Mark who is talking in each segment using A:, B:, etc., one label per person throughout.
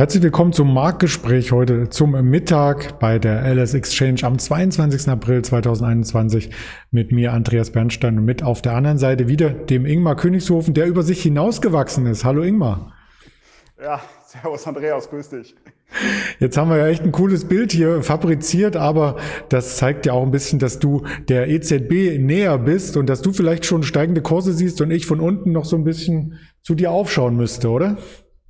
A: Herzlich willkommen zum Marktgespräch heute zum Mittag bei der LS Exchange am 22. April 2021 mit mir Andreas Bernstein und mit auf der anderen Seite wieder dem Ingmar Königshofen, der über sich hinausgewachsen ist. Hallo Ingmar.
B: Ja, servus Andreas, grüß dich.
A: Jetzt haben wir ja echt ein cooles Bild hier fabriziert, aber das zeigt ja auch ein bisschen, dass du der EZB näher bist und dass du vielleicht schon steigende Kurse siehst und ich von unten noch so ein bisschen zu dir aufschauen müsste, oder?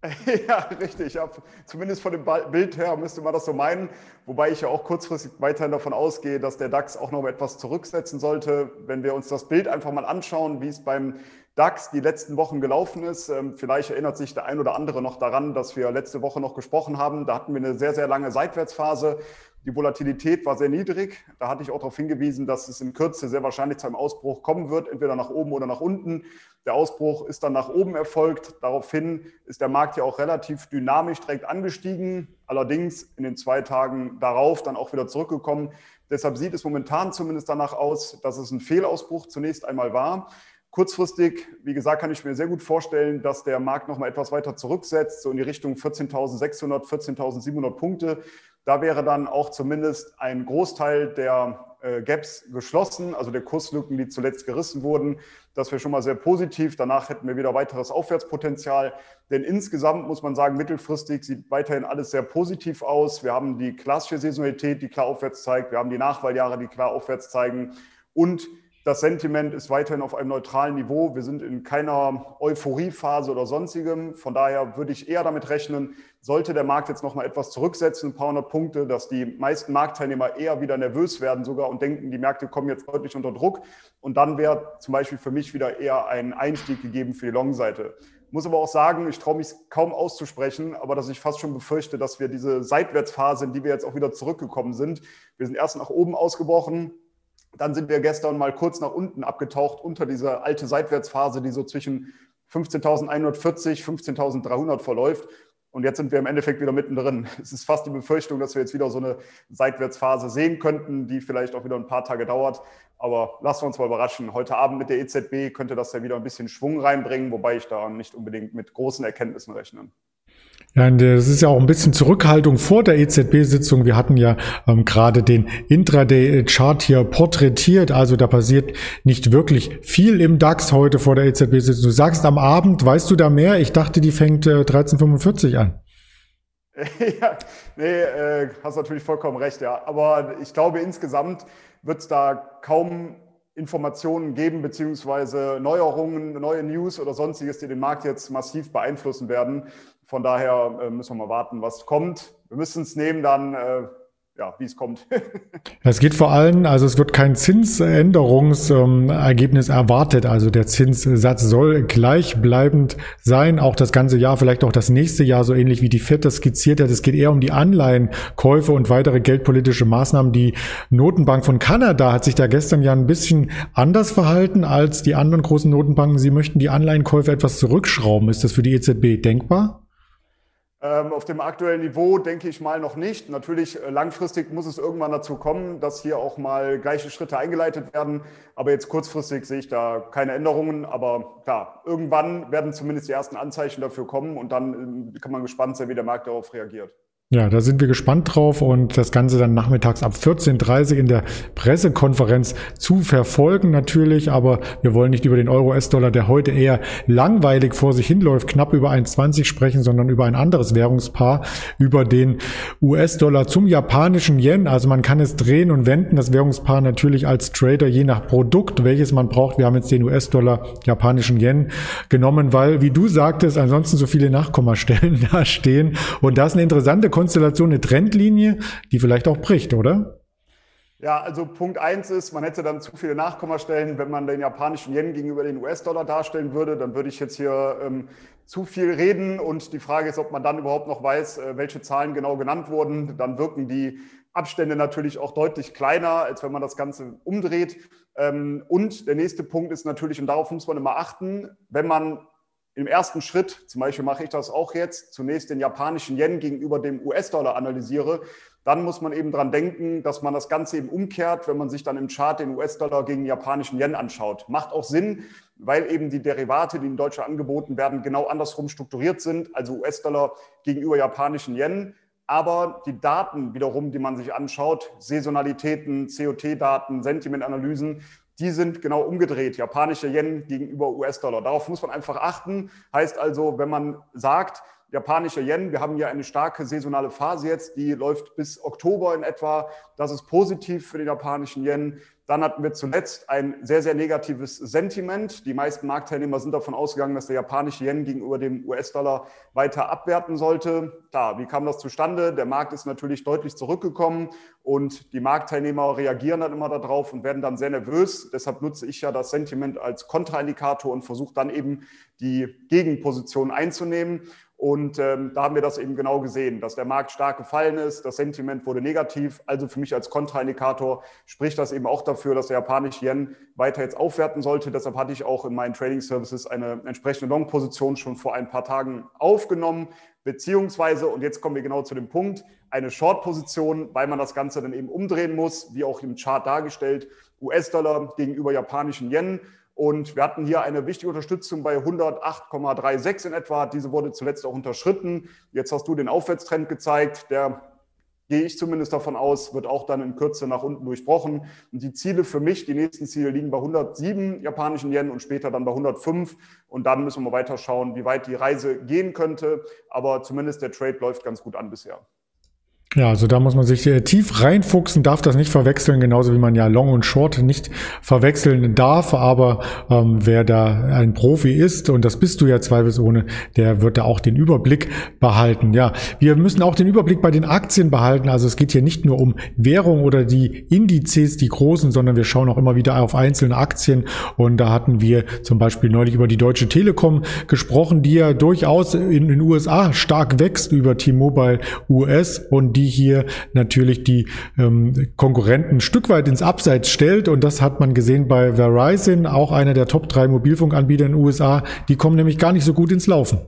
B: Ja, richtig. Ja, zumindest von dem Bild her müsste man das so meinen. Wobei ich ja auch kurzfristig weiterhin davon ausgehe, dass der DAX auch noch etwas zurücksetzen sollte. Wenn wir uns das Bild einfach mal anschauen, wie es beim DAX die letzten Wochen gelaufen ist. Ähm, vielleicht erinnert sich der ein oder andere noch daran, dass wir letzte Woche noch gesprochen haben. Da hatten wir eine sehr, sehr lange Seitwärtsphase. Die Volatilität war sehr niedrig. Da hatte ich auch darauf hingewiesen, dass es in Kürze sehr wahrscheinlich zu einem Ausbruch kommen wird, entweder nach oben oder nach unten. Der Ausbruch ist dann nach oben erfolgt. Daraufhin ist der Markt ja auch relativ dynamisch direkt angestiegen, allerdings in den zwei Tagen darauf dann auch wieder zurückgekommen. Deshalb sieht es momentan zumindest danach aus, dass es ein Fehlausbruch zunächst einmal war. Kurzfristig, wie gesagt, kann ich mir sehr gut vorstellen, dass der Markt noch mal etwas weiter zurücksetzt, so in die Richtung 14.600, 14.700 Punkte. Da wäre dann auch zumindest ein Großteil der äh, Gaps geschlossen, also der Kurslücken, die zuletzt gerissen wurden. Das wäre schon mal sehr positiv. Danach hätten wir wieder weiteres Aufwärtspotenzial. Denn insgesamt muss man sagen, mittelfristig sieht weiterhin alles sehr positiv aus. Wir haben die klassische Saisonalität, die klar aufwärts zeigt. Wir haben die Nachwahljahre, die klar aufwärts zeigen. Und das Sentiment ist weiterhin auf einem neutralen Niveau. Wir sind in keiner Euphoriephase oder sonstigem. Von daher würde ich eher damit rechnen, sollte der Markt jetzt noch mal etwas zurücksetzen, ein paar hundert Punkte, dass die meisten Marktteilnehmer eher wieder nervös werden sogar und denken, die Märkte kommen jetzt deutlich unter Druck. Und dann wäre zum Beispiel für mich wieder eher ein Einstieg gegeben für die Long-Seite. Muss aber auch sagen, ich traue mich kaum auszusprechen, aber dass ich fast schon befürchte, dass wir diese Seitwärtsphase, in die wir jetzt auch wieder zurückgekommen sind, wir sind erst nach oben ausgebrochen, dann sind wir gestern mal kurz nach unten abgetaucht unter diese alte Seitwärtsphase, die so zwischen 15.140, 15.300 verläuft. Und jetzt sind wir im Endeffekt wieder mittendrin. Es ist fast die Befürchtung, dass wir jetzt wieder so eine Seitwärtsphase sehen könnten, die vielleicht auch wieder ein paar Tage dauert. Aber lassen wir uns mal überraschen. Heute Abend mit der EZB könnte das ja wieder ein bisschen Schwung reinbringen, wobei ich da nicht unbedingt mit großen Erkenntnissen rechne.
A: Ja, das ist ja auch ein bisschen Zurückhaltung vor der EZB-Sitzung. Wir hatten ja ähm, gerade den Intraday-Chart hier porträtiert. Also da passiert nicht wirklich viel im DAX heute vor der EZB-Sitzung. Du sagst am Abend, weißt du da mehr? Ich dachte, die fängt äh, 1345 an.
B: ja, nee, äh, hast natürlich vollkommen recht, ja. Aber ich glaube, insgesamt wird es da kaum Informationen geben, beziehungsweise Neuerungen, neue News oder sonstiges, die den Markt jetzt massiv beeinflussen werden. Von daher äh, müssen wir mal warten, was kommt. Wir müssen es nehmen dann, äh, ja, wie es kommt.
A: es geht vor allem, also es wird kein Zinsänderungsergebnis ähm, erwartet. Also der Zinssatz soll gleichbleibend sein, auch das ganze Jahr, vielleicht auch das nächste Jahr, so ähnlich wie die FED das skizziert hat. Es geht eher um die Anleihenkäufe und weitere geldpolitische Maßnahmen. Die Notenbank von Kanada hat sich da gestern ja ein bisschen anders verhalten als die anderen großen Notenbanken. Sie möchten die Anleihenkäufe etwas zurückschrauben. Ist das für die EZB denkbar?
B: Ähm, auf dem aktuellen Niveau denke ich mal noch nicht. Natürlich äh, langfristig muss es irgendwann dazu kommen, dass hier auch mal gleiche Schritte eingeleitet werden. Aber jetzt kurzfristig sehe ich da keine Änderungen. Aber klar, irgendwann werden zumindest die ersten Anzeichen dafür kommen und dann äh, kann man gespannt sein, wie der Markt darauf reagiert.
A: Ja, da sind wir gespannt drauf und das Ganze dann nachmittags ab 14.30 Uhr in der Pressekonferenz zu verfolgen natürlich, aber wir wollen nicht über den Euro-S-Dollar, der heute eher langweilig vor sich hinläuft, knapp über 1,20 sprechen, sondern über ein anderes Währungspaar, über den US-Dollar zum japanischen Yen. Also man kann es drehen und wenden, das Währungspaar natürlich als Trader je nach Produkt, welches man braucht. Wir haben jetzt den US-Dollar, japanischen Yen genommen, weil, wie du sagtest, ansonsten so viele Nachkommastellen da stehen und das ist eine interessante Konstellation eine Trendlinie, die vielleicht auch bricht, oder?
B: Ja, also Punkt eins ist, man hätte dann zu viele Nachkommastellen, wenn man den japanischen Yen gegenüber den US-Dollar darstellen würde. Dann würde ich jetzt hier ähm, zu viel reden und die Frage ist, ob man dann überhaupt noch weiß, äh, welche Zahlen genau genannt wurden. Dann wirken die Abstände natürlich auch deutlich kleiner, als wenn man das Ganze umdreht. Ähm, und der nächste Punkt ist natürlich, und darauf muss man immer achten, wenn man im ersten Schritt, zum Beispiel mache ich das auch jetzt, zunächst den japanischen Yen gegenüber dem US-Dollar analysiere, dann muss man eben dran denken, dass man das Ganze eben umkehrt, wenn man sich dann im Chart den US-Dollar gegen den japanischen Yen anschaut. Macht auch Sinn, weil eben die Derivate, die in Deutschland angeboten werden, genau andersrum strukturiert sind, also US-Dollar gegenüber japanischen Yen. Aber die Daten wiederum, die man sich anschaut, Saisonalitäten, COT-Daten, Sentimentanalysen, die sind genau umgedreht, japanische Yen gegenüber US-Dollar. Darauf muss man einfach achten. Heißt also, wenn man sagt, japanische Yen, wir haben hier eine starke saisonale Phase jetzt, die läuft bis Oktober in etwa. Das ist positiv für den japanischen Yen. Dann hatten wir zuletzt ein sehr, sehr negatives Sentiment. Die meisten Marktteilnehmer sind davon ausgegangen, dass der japanische Yen gegenüber dem US-Dollar weiter abwerten sollte. Da, wie kam das zustande? Der Markt ist natürlich deutlich zurückgekommen und die Marktteilnehmer reagieren dann immer darauf und werden dann sehr nervös. Deshalb nutze ich ja das Sentiment als Kontraindikator und versuche dann eben die Gegenposition einzunehmen. Und ähm, da haben wir das eben genau gesehen, dass der Markt stark gefallen ist, das Sentiment wurde negativ. Also für mich als Kontraindikator spricht das eben auch dafür, dass der japanische Yen weiter jetzt aufwerten sollte. Deshalb hatte ich auch in meinen Trading Services eine entsprechende Long-Position schon vor ein paar Tagen aufgenommen, beziehungsweise, und jetzt kommen wir genau zu dem Punkt, eine Short-Position, weil man das Ganze dann eben umdrehen muss, wie auch im Chart dargestellt, US-Dollar gegenüber japanischen Yen. Und wir hatten hier eine wichtige Unterstützung bei 108,36 in etwa. Diese wurde zuletzt auch unterschritten. Jetzt hast du den Aufwärtstrend gezeigt. Der gehe ich zumindest davon aus, wird auch dann in Kürze nach unten durchbrochen. Und die Ziele für mich, die nächsten Ziele liegen bei 107 japanischen Yen und später dann bei 105. Und dann müssen wir weiter schauen, wie weit die Reise gehen könnte. Aber zumindest der Trade läuft ganz gut an bisher.
A: Ja, also da muss man sich äh, tief reinfuchsen, darf das nicht verwechseln, genauso wie man ja Long und Short nicht verwechseln darf. Aber ähm, wer da ein Profi ist, und das bist du ja zweifelsohne, der wird da auch den Überblick behalten. Ja, wir müssen auch den Überblick bei den Aktien behalten. Also es geht hier nicht nur um Währung oder die Indizes, die großen, sondern wir schauen auch immer wieder auf einzelne Aktien. Und da hatten wir zum Beispiel neulich über die Deutsche Telekom gesprochen, die ja durchaus in den USA stark wächst über T-Mobile US und die hier natürlich die ähm, Konkurrenten ein Stück weit ins Abseits stellt. Und das hat man gesehen bei Verizon, auch einer der Top 3 Mobilfunkanbieter in den USA. Die kommen nämlich gar nicht so gut ins Laufen.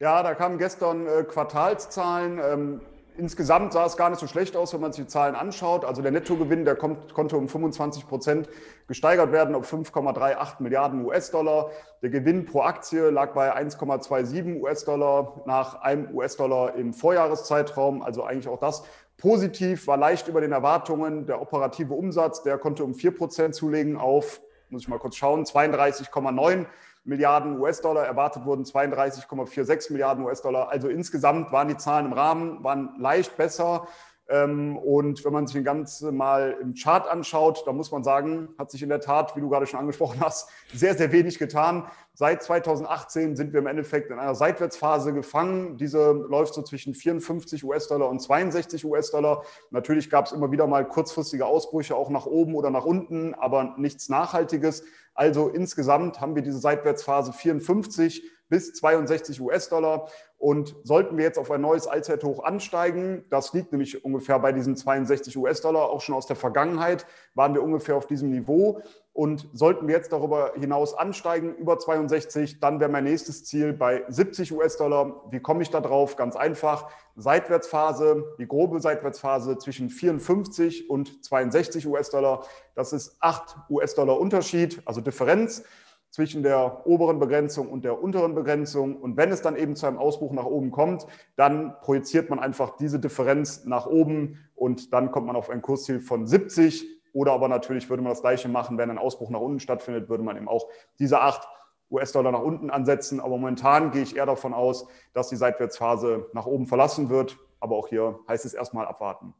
B: Ja, da kamen gestern äh, Quartalszahlen. Ähm Insgesamt sah es gar nicht so schlecht aus, wenn man sich die Zahlen anschaut. Also der Nettogewinn, der kommt, konnte um 25 Prozent gesteigert werden auf 5,38 Milliarden US-Dollar. Der Gewinn pro Aktie lag bei 1,27 US-Dollar nach einem US-Dollar im Vorjahreszeitraum. Also eigentlich auch das positiv, war leicht über den Erwartungen. Der operative Umsatz, der konnte um 4 Prozent zulegen auf, muss ich mal kurz schauen, 32,9 Milliarden US-Dollar, erwartet wurden 32,46 Milliarden US-Dollar. Also insgesamt waren die Zahlen im Rahmen, waren leicht besser. Ähm, und wenn man sich den Ganzen mal im Chart anschaut, da muss man sagen, hat sich in der Tat, wie du gerade schon angesprochen hast, sehr, sehr wenig getan. Seit 2018 sind wir im Endeffekt in einer Seitwärtsphase gefangen. Diese läuft so zwischen 54 US-Dollar und 62 US-Dollar. Natürlich gab es immer wieder mal kurzfristige Ausbrüche auch nach oben oder nach unten, aber nichts Nachhaltiges. Also insgesamt haben wir diese Seitwärtsphase 54 bis 62 US-Dollar. Und sollten wir jetzt auf ein neues Allzeithoch ansteigen, das liegt nämlich ungefähr bei diesen 62 US-Dollar, auch schon aus der Vergangenheit, waren wir ungefähr auf diesem Niveau. Und sollten wir jetzt darüber hinaus ansteigen, über 62, dann wäre mein nächstes Ziel bei 70 US-Dollar. Wie komme ich da drauf? Ganz einfach. Seitwärtsphase, die grobe Seitwärtsphase zwischen 54 und 62 US-Dollar. Das ist 8 US-Dollar Unterschied, also Differenz zwischen der oberen Begrenzung und der unteren Begrenzung. Und wenn es dann eben zu einem Ausbruch nach oben kommt, dann projiziert man einfach diese Differenz nach oben und dann kommt man auf ein Kursziel von 70. Oder aber natürlich würde man das Gleiche machen, wenn ein Ausbruch nach unten stattfindet, würde man eben auch diese 8 US-Dollar nach unten ansetzen. Aber momentan gehe ich eher davon aus, dass die Seitwärtsphase nach oben verlassen wird. Aber auch hier heißt es erstmal abwarten.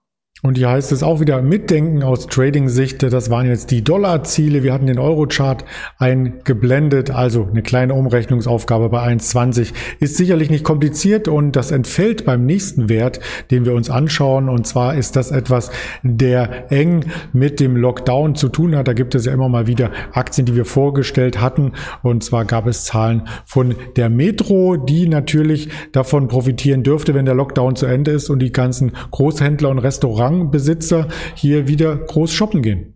A: Und hier heißt es auch wieder mitdenken aus Trading-Sicht. Das waren jetzt die Dollarziele. Wir hatten den Euro-Chart eingeblendet. Also eine kleine Umrechnungsaufgabe bei 1,20 ist sicherlich nicht kompliziert und das entfällt beim nächsten Wert, den wir uns anschauen. Und zwar ist das etwas, der eng mit dem Lockdown zu tun hat. Da gibt es ja immer mal wieder Aktien, die wir vorgestellt hatten. Und zwar gab es Zahlen von der Metro, die natürlich davon profitieren dürfte, wenn der Lockdown zu Ende ist und die ganzen Großhändler und Restaurants Restaurantbesitzer hier wieder groß shoppen gehen.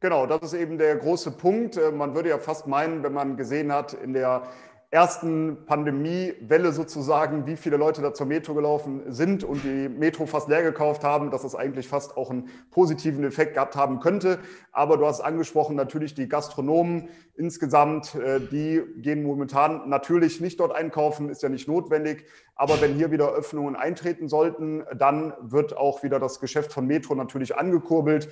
B: Genau, das ist eben der große Punkt. Äh, man würde ja fast meinen, wenn man gesehen hat in der ersten Pandemiewelle sozusagen, wie viele Leute da zur Metro gelaufen sind und die Metro fast leer gekauft haben, dass das eigentlich fast auch einen positiven Effekt gehabt haben könnte. Aber du hast angesprochen, natürlich die Gastronomen insgesamt, äh, die gehen momentan natürlich nicht dort einkaufen, ist ja nicht notwendig. Aber wenn hier wieder Öffnungen eintreten sollten, dann wird auch wieder das Geschäft von Metro natürlich angekurbelt.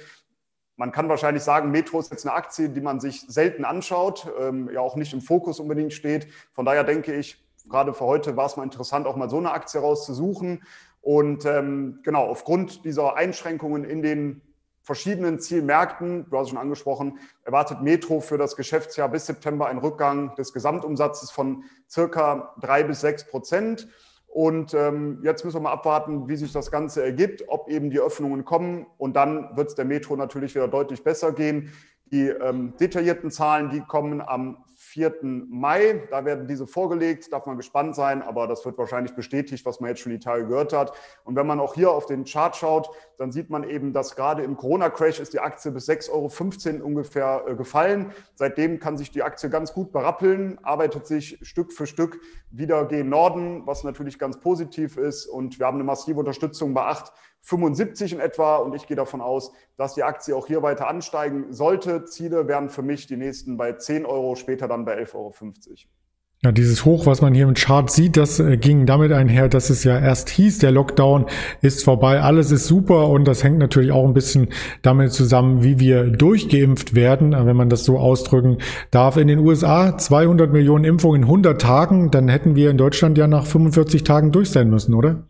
B: Man kann wahrscheinlich sagen, Metro ist jetzt eine Aktie, die man sich selten anschaut, ähm, ja auch nicht im Fokus unbedingt steht. Von daher denke ich, gerade für heute war es mal interessant, auch mal so eine Aktie rauszusuchen. Und ähm, genau, aufgrund dieser Einschränkungen in den verschiedenen Zielmärkten, du hast es schon angesprochen, erwartet Metro für das Geschäftsjahr bis September einen Rückgang des Gesamtumsatzes von circa drei bis sechs Prozent. Und ähm, jetzt müssen wir mal abwarten, wie sich das Ganze ergibt, ob eben die Öffnungen kommen. Und dann wird es der Metro natürlich wieder deutlich besser gehen. Die ähm, detaillierten Zahlen, die kommen am 4. Mai. Da werden diese vorgelegt, darf man gespannt sein, aber das wird wahrscheinlich bestätigt, was man jetzt schon die Tage gehört hat. Und wenn man auch hier auf den Chart schaut, dann sieht man eben, dass gerade im Corona-Crash ist die Aktie bis 6,15 Euro ungefähr äh, gefallen. Seitdem kann sich die Aktie ganz gut berappeln, arbeitet sich Stück für Stück wieder gegen Norden, was natürlich ganz positiv ist. Und wir haben eine massive Unterstützung bei 8,75 in etwa. Und ich gehe davon aus, dass die Aktie auch hier weiter ansteigen sollte. Ziele wären für mich die nächsten bei 10 Euro, später dann bei 11,50 Euro.
A: Ja, dieses Hoch, was man hier im Chart sieht, das äh, ging damit einher, dass es ja erst hieß, der Lockdown ist vorbei, alles ist super und das hängt natürlich auch ein bisschen damit zusammen, wie wir durchgeimpft werden, äh, wenn man das so ausdrücken darf. In den USA 200 Millionen Impfungen in 100 Tagen, dann hätten wir in Deutschland ja nach 45 Tagen durch sein müssen, oder?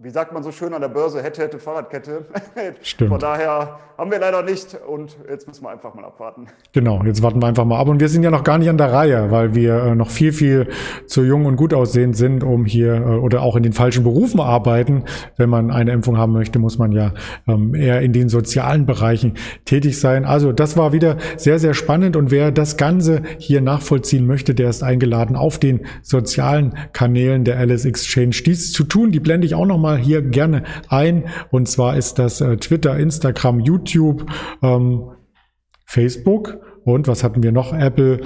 B: Wie sagt man so schön an der Börse, hätte, hätte, Fahrradkette.
A: Stimmt.
B: Von daher haben wir leider nicht und jetzt müssen wir einfach mal abwarten.
A: Genau, jetzt warten wir einfach mal ab und wir sind ja noch gar nicht an der Reihe, weil wir äh, noch viel, viel zu jung und gut aussehend sind, um hier äh, oder auch in den falschen Berufen arbeiten. Wenn man eine Impfung haben möchte, muss man ja ähm, eher in den sozialen Bereichen tätig sein. Also das war wieder sehr, sehr spannend und wer das Ganze hier nachvollziehen möchte, der ist eingeladen, auf den sozialen Kanälen der Alice Exchange dies zu tun. Die blende ich auch noch mal mal hier gerne ein. Und zwar ist das äh, Twitter, Instagram, YouTube, ähm, Facebook und was hatten wir noch? Apple.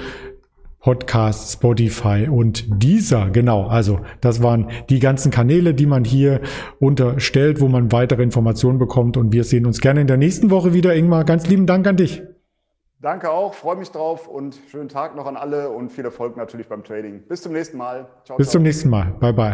A: Podcast, Spotify und dieser, genau. Also das waren die ganzen Kanäle, die man hier unterstellt, wo man weitere Informationen bekommt. Und wir sehen uns gerne in der nächsten Woche wieder. Ingmar, ganz lieben Dank an dich.
B: Danke auch, freue mich drauf und schönen Tag noch an alle und viel Erfolg natürlich beim Trading. Bis zum nächsten Mal.
A: Ciao, Bis ciao. zum nächsten Mal. Bye, bye.